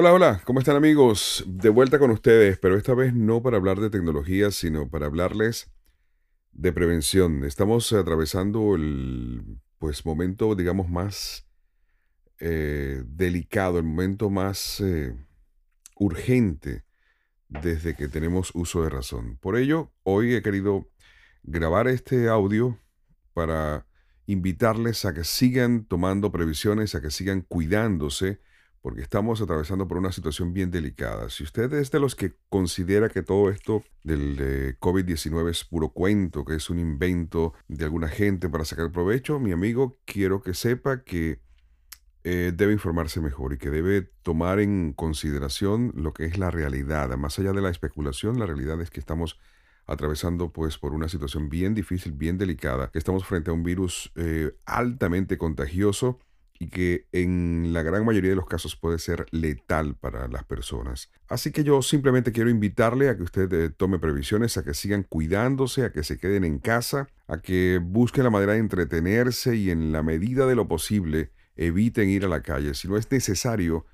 Hola, hola, ¿cómo están amigos? De vuelta con ustedes, pero esta vez no para hablar de tecnología, sino para hablarles de prevención. Estamos atravesando el pues momento, digamos, más eh, delicado, el momento más eh, urgente desde que tenemos uso de razón. Por ello, hoy he querido grabar este audio para invitarles a que sigan tomando previsiones, a que sigan cuidándose porque estamos atravesando por una situación bien delicada. Si usted es de los que considera que todo esto del eh, COVID-19 es puro cuento, que es un invento de alguna gente para sacar provecho, mi amigo, quiero que sepa que eh, debe informarse mejor y que debe tomar en consideración lo que es la realidad. Más allá de la especulación, la realidad es que estamos atravesando pues por una situación bien difícil, bien delicada, que estamos frente a un virus eh, altamente contagioso y que en la gran mayoría de los casos puede ser letal para las personas. Así que yo simplemente quiero invitarle a que usted eh, tome previsiones, a que sigan cuidándose, a que se queden en casa, a que busquen la manera de entretenerse y en la medida de lo posible eviten ir a la calle. Si no es necesario,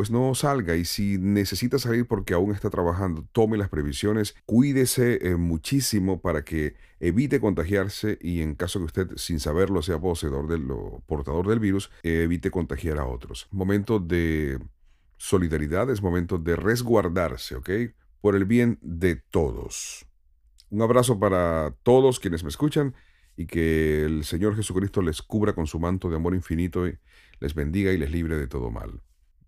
pues no salga y si necesita salir porque aún está trabajando, tome las previsiones, cuídese eh, muchísimo para que evite contagiarse y en caso que usted sin saberlo sea poseedor del portador del virus, eh, evite contagiar a otros. Momento de solidaridad, es momento de resguardarse, ¿ok? Por el bien de todos. Un abrazo para todos quienes me escuchan y que el Señor Jesucristo les cubra con su manto de amor infinito y les bendiga y les libre de todo mal.